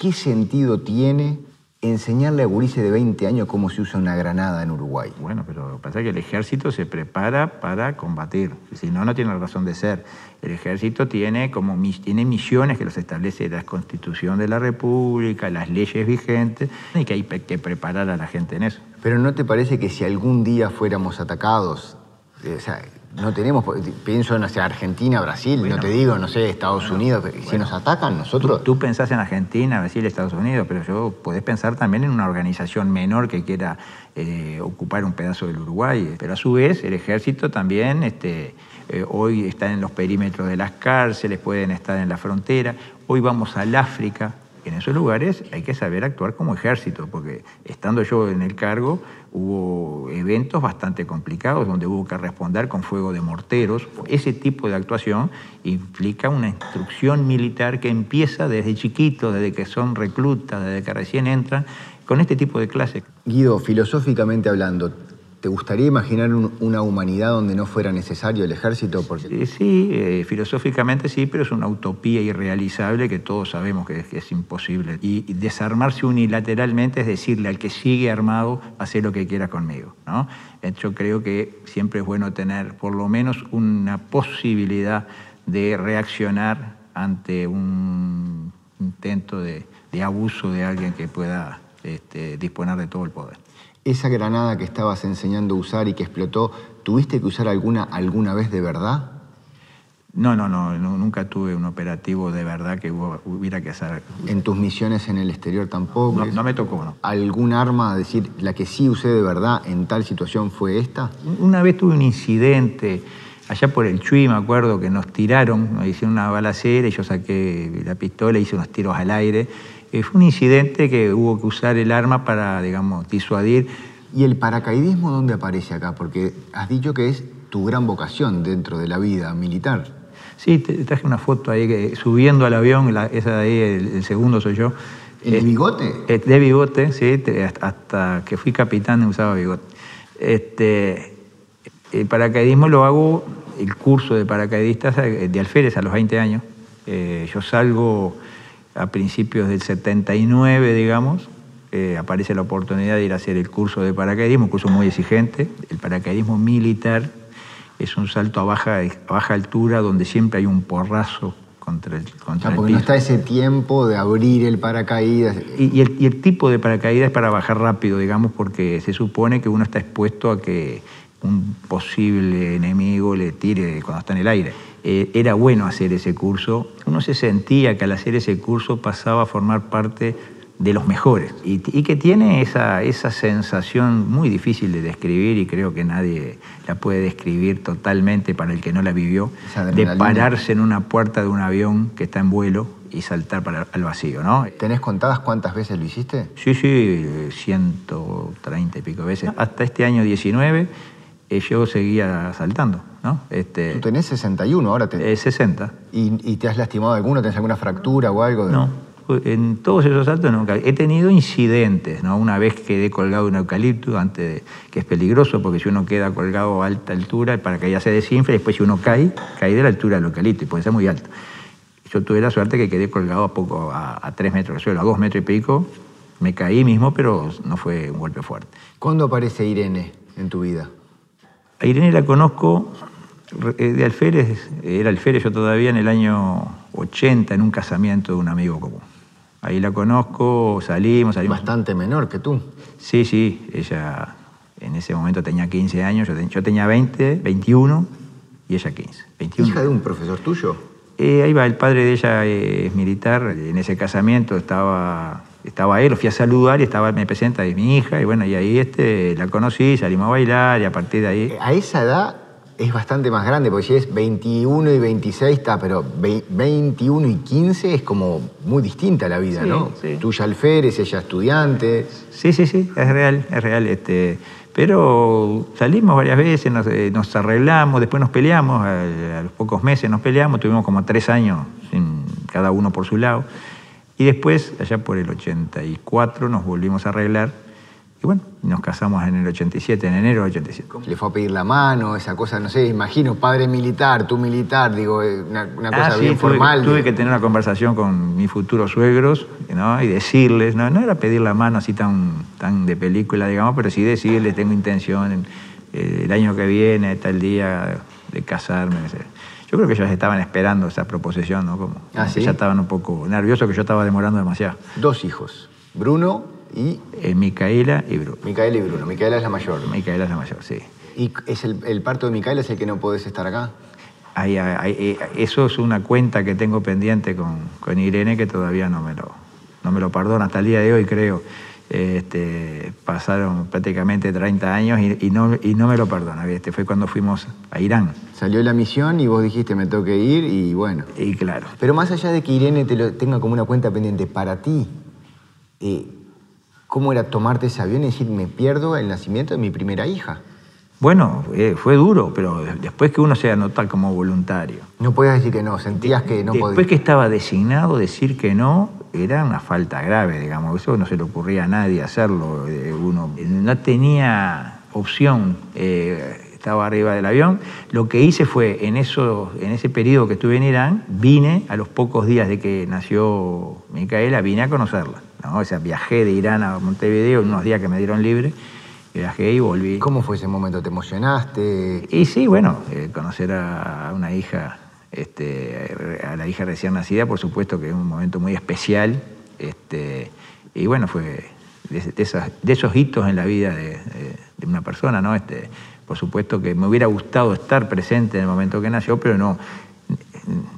¿qué sentido tiene enseñarle a gurises de 20 años cómo se usa una granada en Uruguay? Bueno, pero pasa que el ejército se prepara para combatir, si no, no tiene razón de ser. El ejército tiene, como, tiene misiones que los establece la Constitución de la República, las leyes vigentes, y que hay que preparar a la gente en eso. Pero ¿no te parece que si algún día fuéramos atacados, eh, o sea, no tenemos, pienso en Argentina, Brasil, no te digo, no sé, Estados Unidos, si nos atacan nosotros... Tú, pensás en Argentina, Brasil, Estados Unidos, pero yo podés pensar también en una organización menor que quiera eh, ocupar un pedazo del Uruguay. Pero a su vez, el ejército también este, eh, hoy está en los perímetros de las cárceles, pueden estar en la frontera. Hoy vamos al África, en esos lugares hay que saber actuar como ejército, porque estando yo en el cargo hubo eventos bastante complicados donde hubo que responder con fuego de morteros. Ese tipo de actuación implica una instrucción militar que empieza desde chiquito, desde que son reclutas, desde que recién entran, con este tipo de clases. Guido, filosóficamente hablando, ¿Te gustaría imaginar una humanidad donde no fuera necesario el ejército? Porque... Sí, eh, filosóficamente sí, pero es una utopía irrealizable que todos sabemos que es, imposible. Y, desarmarse unilateralmente es decirle al que sigue armado, hacer lo que quiera conmigo. ¿no? Yo creo que siempre es bueno tener por lo menos una posibilidad de reaccionar ante un intento de, abuso de alguien que pueda este, disponer de todo el poder esa granada que estabas enseñando a usar y que explotó, ¿tuviste que usar alguna alguna vez de verdad? No, no, no, nunca tuve un operativo de verdad que hubiera que hacer. ¿En tus misiones en el exterior tampoco? No, me tocó, no. ¿Algún arma, decir, la que sí usé de verdad en tal situación fue esta? Una vez tuve un incidente allá por el Chuy, me acuerdo que nos tiraron, nos hicieron una balacera y yo saqué la pistola y hice unos tiros al aire eh, fue un incidente que hubo que usar el arma para, digamos, disuadir. ¿Y el paracaidismo dónde aparece acá? Porque has dicho que es tu gran vocación dentro de la vida militar. Sí, te traje una foto ahí que, subiendo al avión, esa de ahí, el, segundo soy yo. ¿El de bigote? Eh, de bigote, sí, hasta que fui capitán usaba bigote. Este, el paracaidismo lo hago, el curso de paracaidistas eh, de alférez a los 20 años. yo salgo a principios del 79, digamos, eh, aparece la oportunidad de ir a hacer el curso de paracaidismo, un curso muy exigente. El paracaidismo militar es un salto a baja, baja altura donde siempre hay un porrazo contra el, contra porque no está ese tiempo de abrir el paracaídas. Y, el, y, el, tipo de paracaídas es para bajar rápido, digamos, porque se supone que uno está expuesto a que un posible enemigo le tire cuando está en el aire. Eh, era bueno hacer ese curso. Uno se sentía que al hacer ese curso pasaba a formar parte de los mejores y, que tiene esa, esa sensación muy difícil de describir y creo que nadie la puede describir totalmente para el que no la vivió, de pararse en una puerta de un avión que está en vuelo y saltar para al vacío, ¿no? ¿Tenés contadas cuántas veces lo hiciste? Sí, sí, 130 y pico veces. Hasta este año 19 eh, yo seguía saltando. ¿no? Este, Tú tenés 61 ahora. Te... 60. ¿Y, te has lastimado alguno? ¿Tenés alguna fractura o algo? No, en todos esos saltos nunca. He tenido incidentes, ¿no? Una vez quedé colgado en un eucalipto, antes que es peligroso porque si uno queda colgado a alta altura, el paracaídas se desinfla y después si uno cae, cae de la altura del eucalipto y puede ser muy alto. Yo tuve la suerte que quedé colgado a poco, a, tres metros de suelo, a dos metros y pico. Me caí mismo, pero no fue un golpe fuerte. ¿Cuándo aparece Irene en tu vida? A Irene la conozco eh, de alférez, era alférez yo todavía en el año 80 en un casamiento de un amigo común. Ahí la conozco, salimos, salimos. Bastante menor que tú. Sí, sí, ella en ese momento tenía 15 años, yo, tenía 20, 21 y ella 15. 21. ¿Hija de un profesor tuyo? Eh, ahí va, el padre de ella es militar, en ese casamiento estaba estaba él, lo fui a saludar y estaba, me presenta de mi hija, y bueno, y ahí este, la conocí, salimos a bailar y a partir de ahí. Eh, a esa edad es bastante más grande, porque si es 21 y 26 está, pero 21 y 15 es como muy distinta la vida, ¿no? Sí. Tuya alférez, ella estudiante. Sí, sí, sí, es real, es real. Este, pero salimos varias veces, nos, eh, arreglamos, después nos peleamos, a, los pocos meses nos peleamos, tuvimos como tres años, cada uno por su lado. Y después, allá por el 84, nos volvimos a arreglar y bueno, nos casamos en el 87, en enero del 87. Le fue a pedir la mano, esa cosa, no sé, imagino, padre militar, tú militar, digo, eh, una, ah, cosa bien formal. Tuve que tener una conversación con mis futuros suegros ¿no? y decirles, no, no era pedir la mano así tan, tan de película, digamos, pero sí decirles, tengo intención eh, el año que viene, tal día de casarme. Yo creo que ellos estaban esperando esa proposición, ¿no? Como, ¿Ah, ya estaban un poco nerviosos que yo estaba demorando demasiado. Dos hijos, Bruno y... Eh, Micaela y Bruno. Micaela y Bruno. Micaela es la mayor. Micaela es la mayor, sí. ¿Y es el, parto de Micaela es el que no podés estar acá? Eh, eso es una cuenta que tengo pendiente con, con, Irene que todavía no me lo, no me lo perdona hasta el día de hoy, creo. Este, pasaron prácticamente 30 años y, no, y no me lo perdona. Este, fue cuando fuimos a Irán. Salió la misión y vos dijiste me tengo que ir y bueno. Y claro. Pero más allá de que Irene te lo tenga como una cuenta pendiente, para ti, eh, ¿Cómo era tomarte ese avión y decir, me pierdo el nacimiento de mi primera hija? Bueno, eh, fue duro, pero después que uno se anota como voluntario. No podías decir que no, sentías que no podías. Después que estaba designado, decir que no era una falta grave, digamos. Eso no se le ocurría a nadie hacerlo. Eh, uno no tenía opción. Eh, estaba arriba del avión. Lo que hice fue, en, eso, en ese periodo que estuve en Irán, vine, a los pocos días de que nació Micaela, vine a conocerla. O sea, viajé de Irán a Montevideo unos días que me dieron libre. Viajé y volví. ¿Cómo fue ese momento? ¿Te emocionaste? Y sí, bueno, eh, conocer a una hija, este, a la hija recién nacida, por supuesto que es un momento muy especial. Este, y bueno, fue de, esos, hitos en la vida de, una persona, ¿no? Este, por supuesto que me hubiera gustado estar presente en el momento que nació, pero no,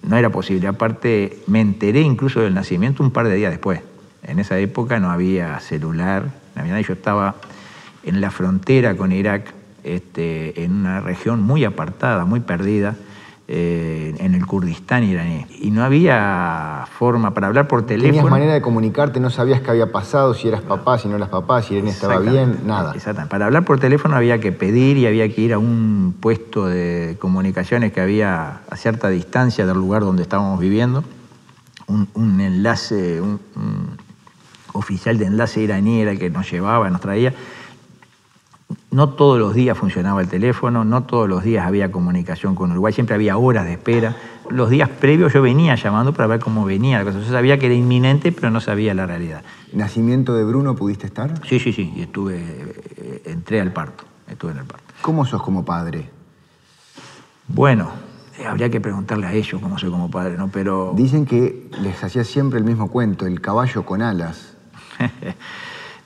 no era posible. Aparte, me enteré incluso del nacimiento un par de días después. En esa época no había celular. Yo estaba en la frontera con Irak, este, en una región muy apartada, muy perdida, eh, en el Kurdistán iraní. Y no había forma para hablar por teléfono. ¿Tenías manera de comunicarte? ¿No sabías qué había pasado? Si eras papá, si no eras papá, si Irene estaba bien, nada. Exactamente. Para hablar por teléfono había que pedir y había que ir a un puesto de comunicaciones que había a cierta distancia del lugar donde estábamos viviendo. Un, enlace, un oficial de enlace iraní era el que nos llevaba, nos traía. No todos los días funcionaba el teléfono, no todos los días había comunicación con Uruguay, siempre había horas de espera. Los días previos yo venía llamando para ver cómo venía la cosa. Yo sabía que era inminente, pero no sabía la realidad. ¿Nacimiento de Bruno pudiste estar? Sí, sí, sí, y estuve, entré al parto, estuve en el parto. ¿Cómo sos como padre? Bueno, eh, habría que preguntarle a ellos cómo soy como padre, ¿no? Pero... Dicen que les hacía siempre el mismo cuento, el caballo con alas.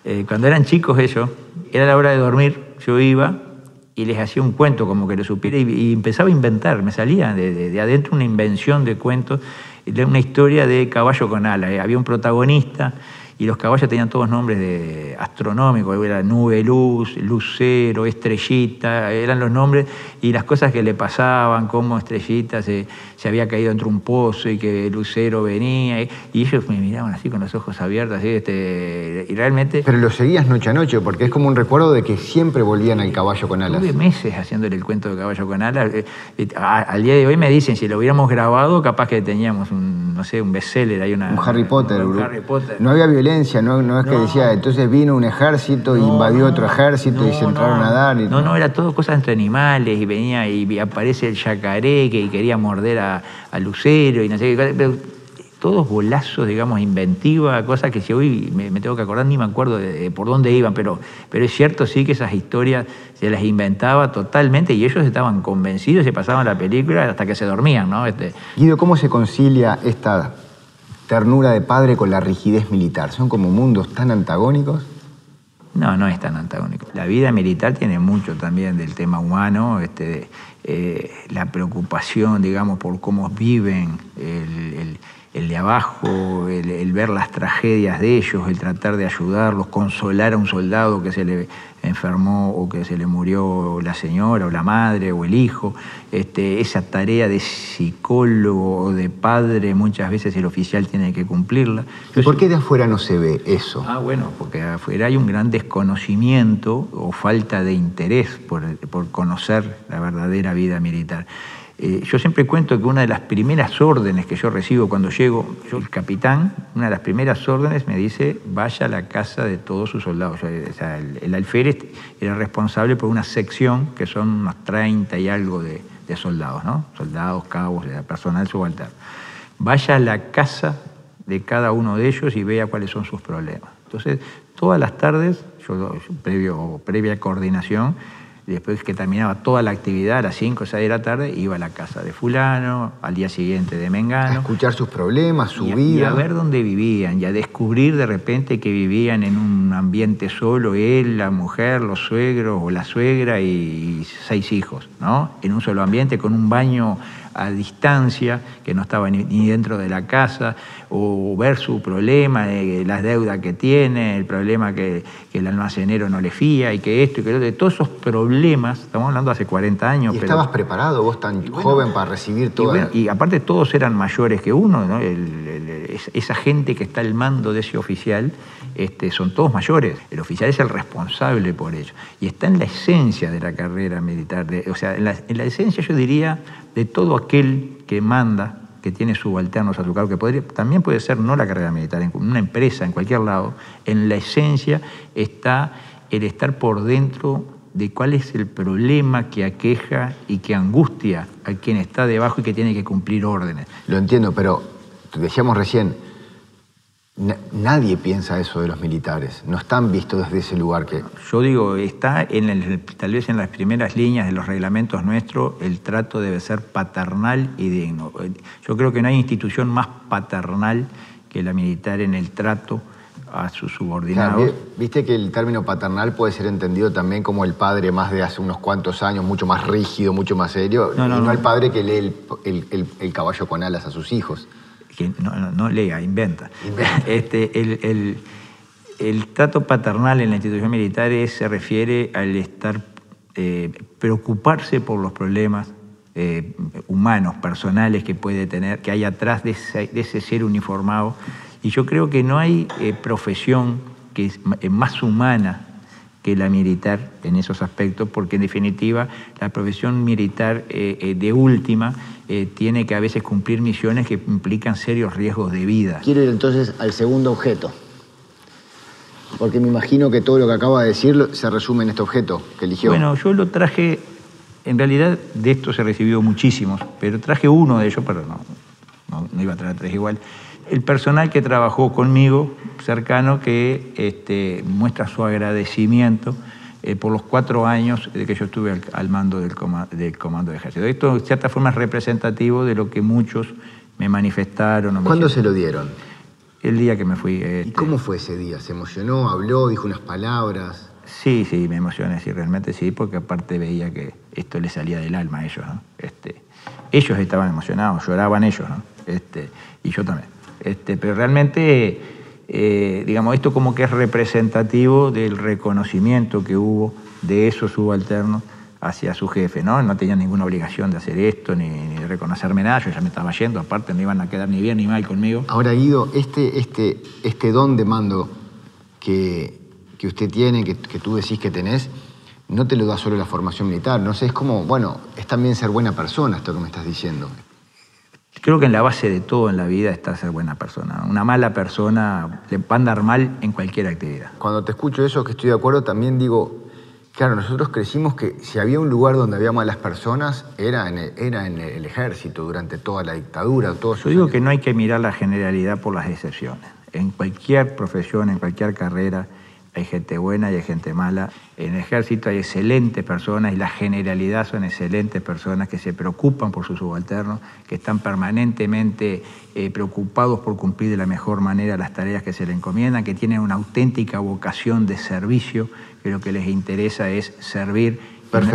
Eh, cuando eran chicos ellos, era la hora de dormir, yo iba y les hacía un cuento como que lo supiera y, empezaba a inventar, me salía de, adentro una invención de cuentos, una historia de caballo con alas. Eh, había un protagonista y los caballos tenían todos nombres de astronómicos, era nube luz, lucero, estrellita, eran los nombres y las cosas que le pasaban, como estrellita se, había caído entre un pozo y que lucero venía, y, ellos me miraban así con los ojos abiertos, así, este, y realmente... Pero lo seguías noche a noche, porque es como un recuerdo de que siempre volvían al caballo con alas. Tuve meses haciéndole el cuento de caballo con alas. Eh, eh, al día de hoy me dicen, si lo hubiéramos grabado, capaz que teníamos un, no sé, un bestseller, hay una... Un Harry Potter. Un Harry Potter. No había violencia, no, es que decía, entonces vino un ejército y invadió otro ejército y se entraron a dar. no, no, era todo cosas entre animales y venía y aparece el yacaré que quería morder a, Lucero y no sé qué. todos bolazos, digamos, inventiva, cosas que si hoy me, tengo que acordar, ni me acuerdo de, por dónde iban, pero, pero es cierto sí que esas historias se las inventaba totalmente y ellos estaban convencidos y se pasaban la película hasta que se dormían, ¿no? Este... Guido, ¿cómo se concilia esta ternura de padre con la rigidez militar? ¿Son como mundos tan antagónicos? No, no es tan antagónico. La vida militar tiene mucho también del tema humano, este, eh, la preocupación, digamos, por cómo viven el, de abajo, el, ver las tragedias de ellos, el tratar de ayudarlos, consolar a un soldado que se le enfermó o que se le murió la señora o la madre o el hijo. Este, esa tarea de psicólogo o de padre muchas veces el oficial tiene que cumplirla. ¿Y por qué de afuera no se ve eso? Ah, bueno, porque afuera hay un gran desconocimiento o falta de interés por, por conocer la verdadera vida militar. Eh, yo siempre cuento que una de las primeras órdenes que yo recibo cuando llego, el capitán, una de las primeras órdenes me dice, vaya a la casa de todos sus soldados. el, alférez era responsable por una sección que son unos 30 y algo de, soldados, ¿no? Soldados, cabos, personal subalterno. Vaya a la casa de cada uno de ellos y vea cuáles son sus problemas. Entonces, todas las tardes, yo, previo, previa coordinación, después que terminaba toda la actividad a las 5 o 6 de la tarde, iba a la casa de fulano, al día siguiente de Mengano. A escuchar sus problemas, su vida. Y a ver dónde vivían, y a descubrir de repente que vivían en un ambiente solo, él, la mujer, los suegros o la suegra y seis hijos, ¿no? En un solo ambiente, con un baño a distancia, que no estaba ni, dentro de la casa, o ver su problema, de las deudas que tiene, el problema que, el almacenero no le fía y que esto y que lo otro, todos esos problemas, estamos hablando hace 40 años. ¿Y estabas preparado vos tan joven para recibir todo? Y, y, aparte todos eran mayores que uno, esa gente que está al mando de ese oficial este, son todos mayores. El oficial es el responsable por ello. Y está en la esencia de la carrera militar, o sea, en la, en la esencia yo diría de todo aquel que manda, que tiene subalternos a su cargo, que también puede ser no la carrera militar, en una empresa, en cualquier lado, en la esencia está el estar por dentro de cuál es el problema que aqueja y que angustia a quien está debajo y que tiene que cumplir órdenes. Lo entiendo, pero decíamos recién, Nadie piensa eso de los militares, no están vistos desde ese lugar que... Yo digo, está en el, tal vez en las primeras líneas de los reglamentos nuestros, el trato debe ser paternal y digno. Yo creo que no hay institución más paternal que la militar en el trato a sus subordinados. Viste que el término paternal puede ser entendido también como el padre más de hace unos cuantos años, mucho más rígido, mucho más serio, y no, el padre que lee el caballo con alas a sus hijos que no, lea, inventa. Este, el, trato paternal en la institución militar se refiere al estar, eh, preocuparse por los problemas eh, humanos, personales que puede tener, que hay atrás de ese, ser uniformado. Y yo creo que no hay eh, profesión que es más humana que la militar en esos aspectos, porque en definitiva la profesión militar eh, eh, de última eh, tiene que a veces cumplir misiones que implican serios riesgos de vida. Quiero ir entonces al segundo objeto, porque me imagino que todo lo que acaba de decir se resume en este objeto que eligió. Bueno, yo lo traje, en realidad de esto se recibió muchísimos, pero traje uno de ellos, pero no, no iba a traer tres igual el personal que trabajó conmigo, cercano, que este, muestra su agradecimiento eh, por los cuatro años de que yo estuve al, mando del, Comando de Ejército. Esto, de cierta forma, es representativo de lo que muchos me manifestaron. ¿Cuándo se lo dieron? El día que me fui. ¿Y este, cómo fue ese día? ¿Se emocionó? ¿Habló? ¿Dijo unas palabras? Sí, sí, me emocioné, sí, realmente sí, porque aparte veía que esto le salía del alma a ellos, ¿no? Este, ellos estaban emocionados, lloraban ellos, ¿no? Este, y yo también. Este, pero realmente, eh, digamos, esto como que es representativo del reconocimiento que hubo de esos subalternos hacia su jefe, ¿no? No tenía ninguna obligación de hacer esto ni, de reconocerme nada, yo ya me estaba yendo, aparte no iban a quedar ni bien ni mal conmigo. Ahora, Guido, este, este, este don de mando que, que usted tiene, que, que, tú decís que tenés, no te lo da solo la formación militar, no sé, es como, bueno, es también ser buena persona esto que me estás diciendo. Creo que en la base de todo en la vida está ser buena persona. Una mala persona le va a andar mal en cualquier actividad. Cuando te escucho eso, que estoy de acuerdo, también digo, claro, nosotros crecimos que si había un lugar donde había malas personas, era en el, era en el ejército durante toda la dictadura. Todo Yo digo que no hay que mirar la generalidad por las excepciones. En cualquier profesión, en cualquier carrera, hay gente buena y hay gente mala. En el ejército hay excelentes personas y la generalidad son excelentes personas que se preocupan por sus subalternos, que están permanentemente eh, preocupados por cumplir de la mejor manera las tareas que se les encomiendan, que tienen una auténtica vocación de servicio, que lo que les interesa es servir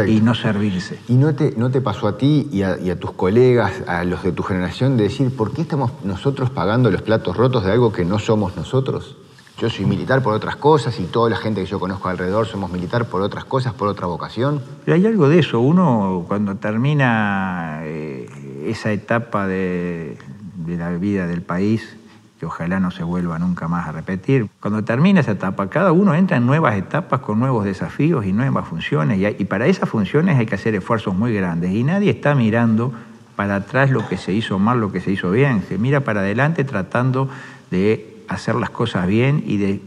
y no servirse. ¿Y no te, no te pasó a ti y a, y a, tus colegas, a los de tu generación, de decir, ¿por qué estamos nosotros pagando los platos rotos de algo que no somos nosotros? Yo soy militar por otras cosas y toda la gente que yo conozco alrededor somos militar por otras cosas, por otra vocación. Pero hay algo de eso. Uno cuando termina eh, esa etapa de, la vida del país, que ojalá no se vuelva nunca más a repetir, cuando termina esa etapa, cada uno entra en nuevas etapas con nuevos desafíos y nuevas funciones. Y, y para esas funciones hay que hacer esfuerzos muy grandes. Y nadie está mirando para atrás lo que se hizo mal, lo que se hizo bien, se mira para adelante tratando de hacer las cosas bien y de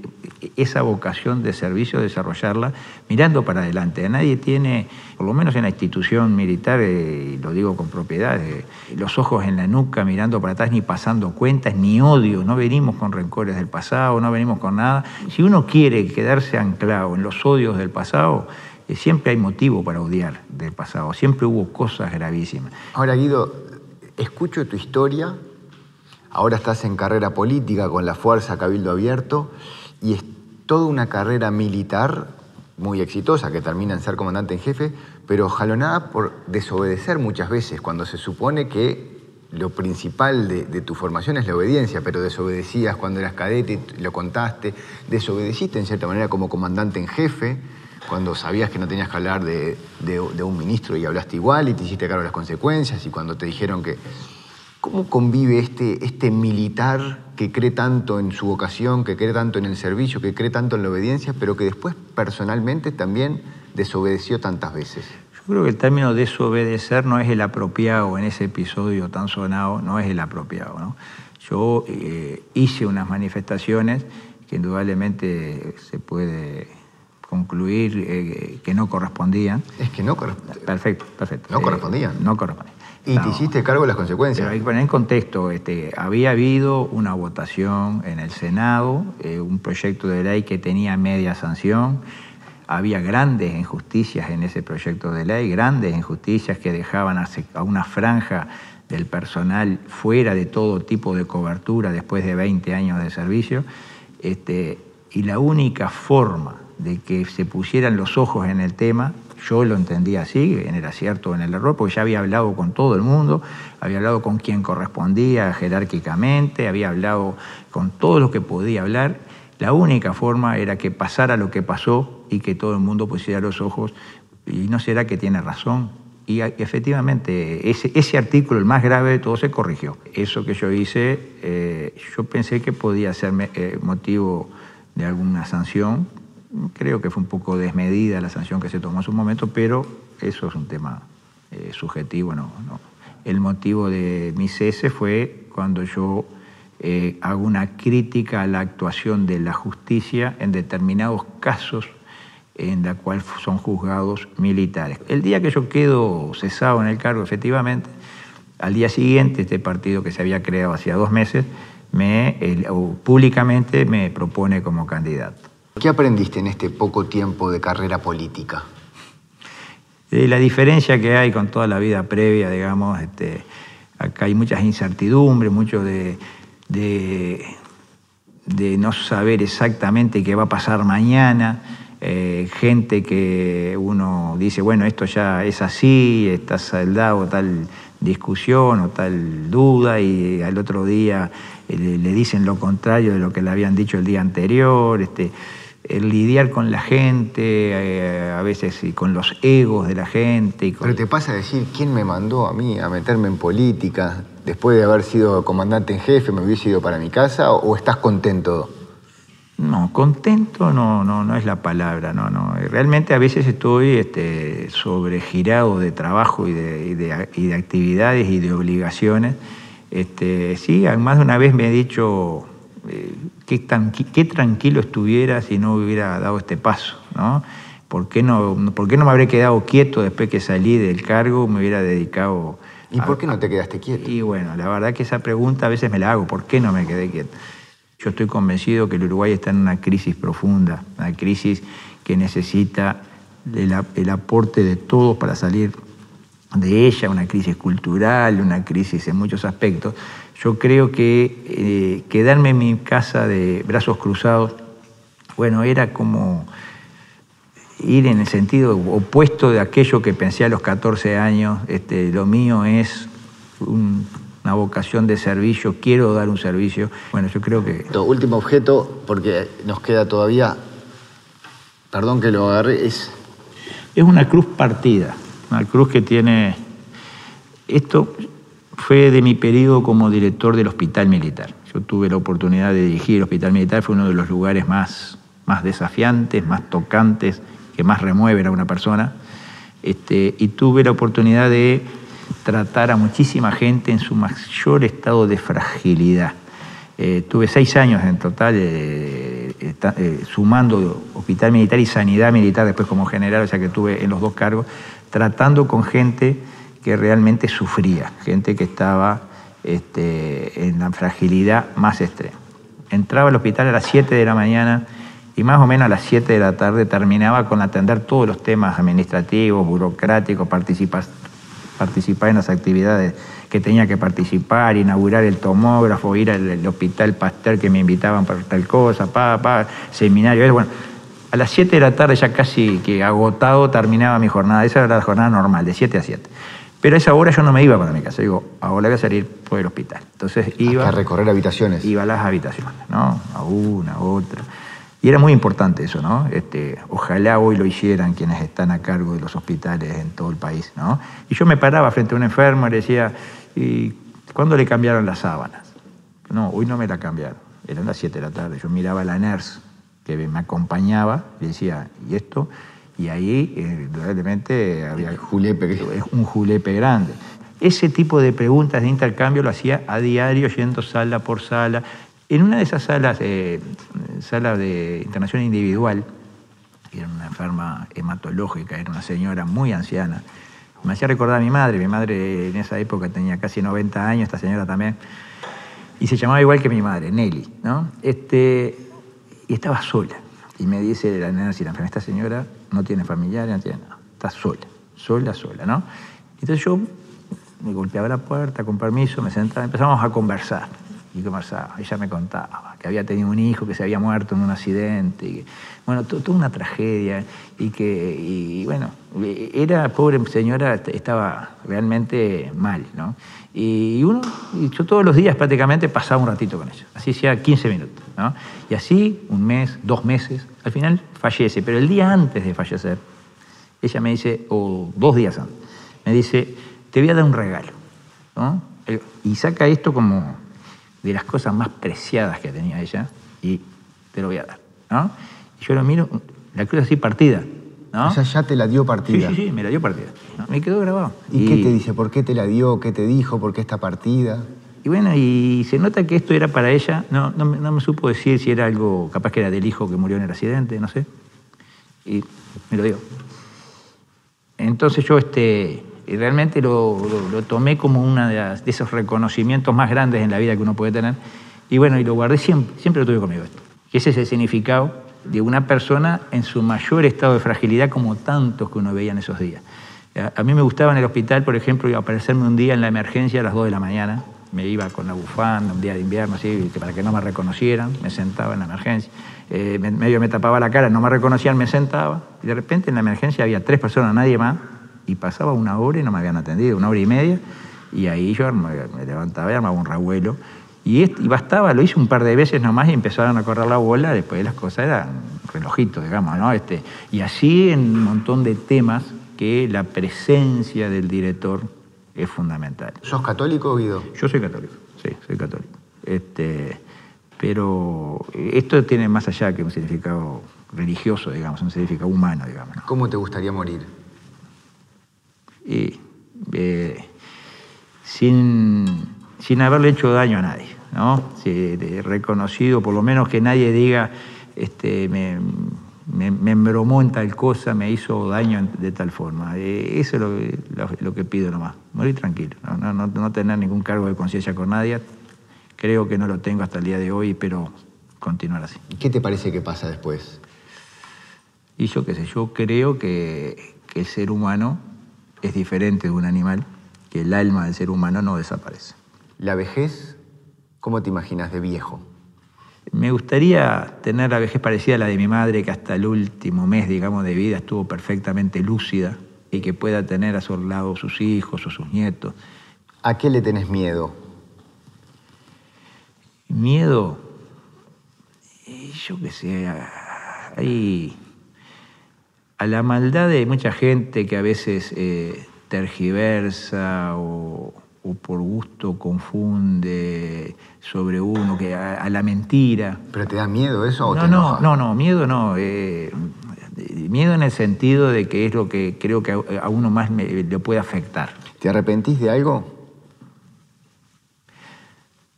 esa vocación de servicio, desarrollarla mirando para adelante. Nadie tiene, por lo menos en la institución militar, eh, lo digo con propiedad, eh, los ojos en la nuca mirando para atrás, ni pasando cuentas, ni odio. No venimos con rencores del pasado, no venimos con nada. Si uno quiere quedarse anclado en los odios del pasado, eh, siempre hay motivo para odiar del pasado, siempre hubo cosas gravísimas. Ahora, Guido, escucho tu historia, ahora estás en carrera política con la Fuerza Cabildo Abierto y es toda una carrera militar muy exitosa que termina en ser comandante en jefe, pero jalonada por desobedecer muchas veces, cuando se supone que lo principal de, tu formación es la obediencia, pero desobedecías cuando eras cadete, lo contaste, desobedeciste en cierta manera como comandante en jefe, cuando sabías que no tenías que hablar de, de, de, un ministro y hablaste igual y te hiciste cargo de las consecuencias, y cuando te dijeron que... ¿Cómo convive este, este militar que cree tanto en su vocación, que cree tanto en el servicio, que cree tanto en la obediencia, pero que después personalmente también desobedeció tantas veces? Yo creo que el término desobedecer no es el apropiado en ese episodio tan sonado, no es el apropiado. ¿no? Yo eh, hice unas manifestaciones que indudablemente se puede concluir eh, que no correspondían. Es que no correspondían. Perfecto, perfecto. No correspondían. Eh, no correspondían. Y te hiciste cargo de las consecuencias. Pero hay que poner en contexto, este, había habido una votación en el Senado, eh, un proyecto de ley que tenía media sanción, había grandes injusticias en ese proyecto de ley, grandes injusticias que dejaban a, a una franja del personal fuera de todo tipo de cobertura después de 20 años de servicio, este, y la única forma de que se pusieran los ojos en el tema yo lo entendía así, en el acierto o en el error, porque ya había hablado con todo el mundo, había hablado con quien correspondía jerárquicamente, había hablado con todo lo que podía hablar. La única forma era que pasara lo que pasó y que todo el mundo pusiera los ojos. Y no será que tiene razón. Y efectivamente, ese, ese artículo, el más grave de todo, se corrigió. Eso que yo hice, eh, yo pensé que podía ser eh, motivo de alguna sanción, creo que fue un poco desmedida la sanción que se tomó en su momento, pero eso es un tema eh, subjetivo. El motivo de mi cese fue cuando yo eh, hago una crítica a la actuación de la justicia en determinados casos en la cual son juzgados militares. El día que yo quedo cesado en el cargo, efectivamente, al día siguiente este partido que se había creado hacía dos meses, me, públicamente me propone como candidato. ¿Qué aprendiste en este poco tiempo de carrera política? La diferencia que hay con toda la vida previa, digamos, este, acá hay muchas incertidumbres, mucho de, de, de, no saber exactamente qué va a pasar mañana, eh, gente que uno dice, bueno, esto ya es así, está saldado tal discusión o tal duda y al otro día eh, le dicen lo contrario de lo que le habían dicho el día anterior. Este, el lidiar con la gente, eh, a veces y con los egos de la gente. Y con... Pero te pasa a decir, ¿quién me mandó a mí a meterme en política? Después de haber sido comandante en jefe, ¿me hubiese ido para mi casa o estás contento? No, contento no, no, no es la palabra, no, no. Realmente a veces estoy este, sobregirado de trabajo y de, y, de, y de, actividades y de obligaciones. Este, sí, más de una vez me he dicho, eh, qué, tan, qué, tranquilo estuviera si no hubiera dado este paso, ¿no? ¿Por qué no, ¿Por qué no me habría quedado quieto después que salí del cargo, me hubiera dedicado... ¿Y por qué no te quedaste quieto? Y bueno, la verdad que esa pregunta a veces me la hago, ¿por qué no me quedé quieto? Yo estoy convencido que el Uruguay está en una crisis profunda, una crisis que necesita el, el aporte de todos para salir de ella, una crisis cultural, una crisis en muchos aspectos, yo creo que eh, quedarme en mi casa de brazos cruzados, bueno, era como ir en el sentido opuesto de aquello que pensé a los 14 años. Este, lo mío es un, una vocación de servicio, quiero dar un servicio. Bueno, yo creo que... Último objeto, porque nos queda todavía, perdón que lo agarre, es... Es una cruz partida, una cruz que tiene... Esto fue de mi periodo como director del Hospital Militar. Yo tuve la oportunidad de dirigir el Hospital Militar, fue uno de los lugares más, más desafiantes, más tocantes, que más remueven a una persona. Este, y tuve la oportunidad de tratar a muchísima gente en su mayor estado de fragilidad. Eh, tuve seis años en total eh, eh, sumando hospital militar y sanidad militar después como general, o sea que tuve en los dos cargos, tratando con gente que realmente sufría, gente que estaba este, en la fragilidad más extrema. Entraba al hospital a las 7 de la mañana y más o menos a las 7 de la tarde terminaba con atender todos los temas administrativos, burocráticos, participar, participar en las actividades que tenía que participar, inaugurar el tomógrafo, ir al, hospital Pasteur que me invitaban para tal cosa, pa, pa, seminario. Bueno, a las 7 de la tarde ya casi que agotado terminaba mi jornada. Esa era la jornada normal, de 7 a 7. Pero a esa hora yo no me iba para mi casa. Digo, ahora voy a salir por el hospital. Entonces iba... a recorrer habitaciones. Iba a las habitaciones, ¿no? A una, a otra. Y era muy importante eso, ¿no? Este, ojalá hoy lo hicieran quienes están a cargo de los hospitales en todo el país, ¿no? Y yo me paraba frente a un enfermo y le decía, ¿y cuándo le cambiaron las sábanas? No, hoy no me la cambiaron. Eran las 7 de la tarde. Yo miraba a la nurse que me acompañaba y decía, ¿y esto? Y ahí, eh, realmente, había un julepe grande. Ese tipo de preguntas de intercambio lo hacía a diario, yendo sala por sala, en una de esas salas, eh, de internación individual, era una enferma hematológica, era una señora muy anciana, me hacía recordar a mi madre, mi madre en esa época tenía casi 90 años, esta señora también, y se llamaba igual que mi madre, Nelly, ¿no? Este, y estaba sola. Y me dice la nena, esta señora no tiene familiares, no tiene nada, está sola, sola, sola, ¿no? Entonces yo me golpeaba la puerta, con permiso, me sentaba, empezamos a conversar y conversaba. Ella me contaba que había tenido un hijo que se había muerto en un accidente. Bueno, toda una tragedia. Y que, y, bueno, era, pobre señora, estaba realmente mal, ¿no? Y uno, yo todos los días prácticamente pasaba un ratito con ella, así sea 15 minutos, ¿no? Y así, un mes, dos meses, al final fallece. Pero el día antes de fallecer, ella me dice, o dos días antes, me dice, te voy a dar un regalo, ¿no? Y saca esto como de las cosas más preciadas que tenía ella y te lo voy a dar. ¿no? Y yo lo miro, la cruz así partida. ¿no? O sea, ya te la dio partida. Sí, sí, sí, me la dio partida. Me quedó grabado. ¿Y, qué te dice? ¿Por qué te la dio? ¿Qué te dijo? ¿Por qué está partida? Y bueno, y se nota que esto era para ella. No, no, no, me supo decir si era algo, capaz que era del hijo que murió en el accidente, no sé. Y me lo dio. Entonces yo, este, y realmente lo, tomé como uno de, esos reconocimientos más grandes en la vida que uno puede tener. Y bueno, y lo guardé siempre, siempre lo tuve conmigo esto. Ese es el significado de una persona en su mayor estado de fragilidad como tantos que uno veía en esos días. A mí me gustaba en el hospital, por ejemplo, aparecerme un día en la emergencia a las 2 de la mañana. Me iba con la bufanda, un día de invierno, así, para que no me reconocieran. Me sentaba en la emergencia. Eh, medio me tapaba la cara, no me reconocían, me sentaba. Y de repente en la emergencia había tres personas, nadie más y pasaba una hora y no me habían atendido, una hora y media, y ahí yo me, levantaba y armaba un revuelo. Y, bastaba, lo hice un par de veces nomás y empezaron a correr la bola, después las cosas eran relojitos, digamos, ¿no? Este, y así en un montón de temas que la presencia del director es fundamental. ¿Sos católico, Guido? Yo soy católico, sí, soy católico. Este, pero esto tiene más allá que un significado religioso, digamos, un significado humano, digamos. ¿Cómo te gustaría morir? Y, eh, sin, sin, haberle hecho daño a nadie, ¿no? reconocido, por lo menos que nadie diga, este, me, me, embromó en tal cosa, me hizo daño de tal forma. Eh, eso es lo, lo, que pido nomás, morir tranquilo, ¿no? No, no, tener ningún cargo de conciencia con nadie. Creo que no lo tengo hasta el día de hoy, pero continuar así. ¿Qué te parece que pasa después? Y yo qué sé, yo creo que, que el ser humano es diferente de un animal, que el alma del ser humano no desaparece. ¿La vejez? ¿Cómo te imaginas de viejo? Me gustaría tener la vejez parecida a la de mi madre, que hasta el último mes, digamos, de vida estuvo perfectamente lúcida y que pueda tener a su lado sus hijos o sus nietos. ¿A qué le tenés miedo? Miedo, yo qué sé, hay a la maldad de mucha gente que a veces eh, tergiversa o, por gusto confunde sobre uno, que a, la mentira. ¿Pero te da miedo eso o no, te no, no, no, miedo no. Eh, miedo en el sentido de que es lo que creo que a, uno más le puede afectar. ¿Te arrepentís de algo?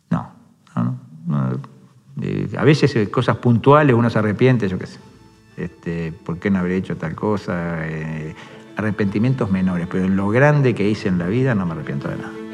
No, no, no. Eh, a veces cosas puntuales uno se arrepiente, yo qué sé. Este, ¿Por qué no habré hecho tal cosa? Eh, arrepentimientos menores, pero en lo grande que hice en la vida no me arrepiento de nada.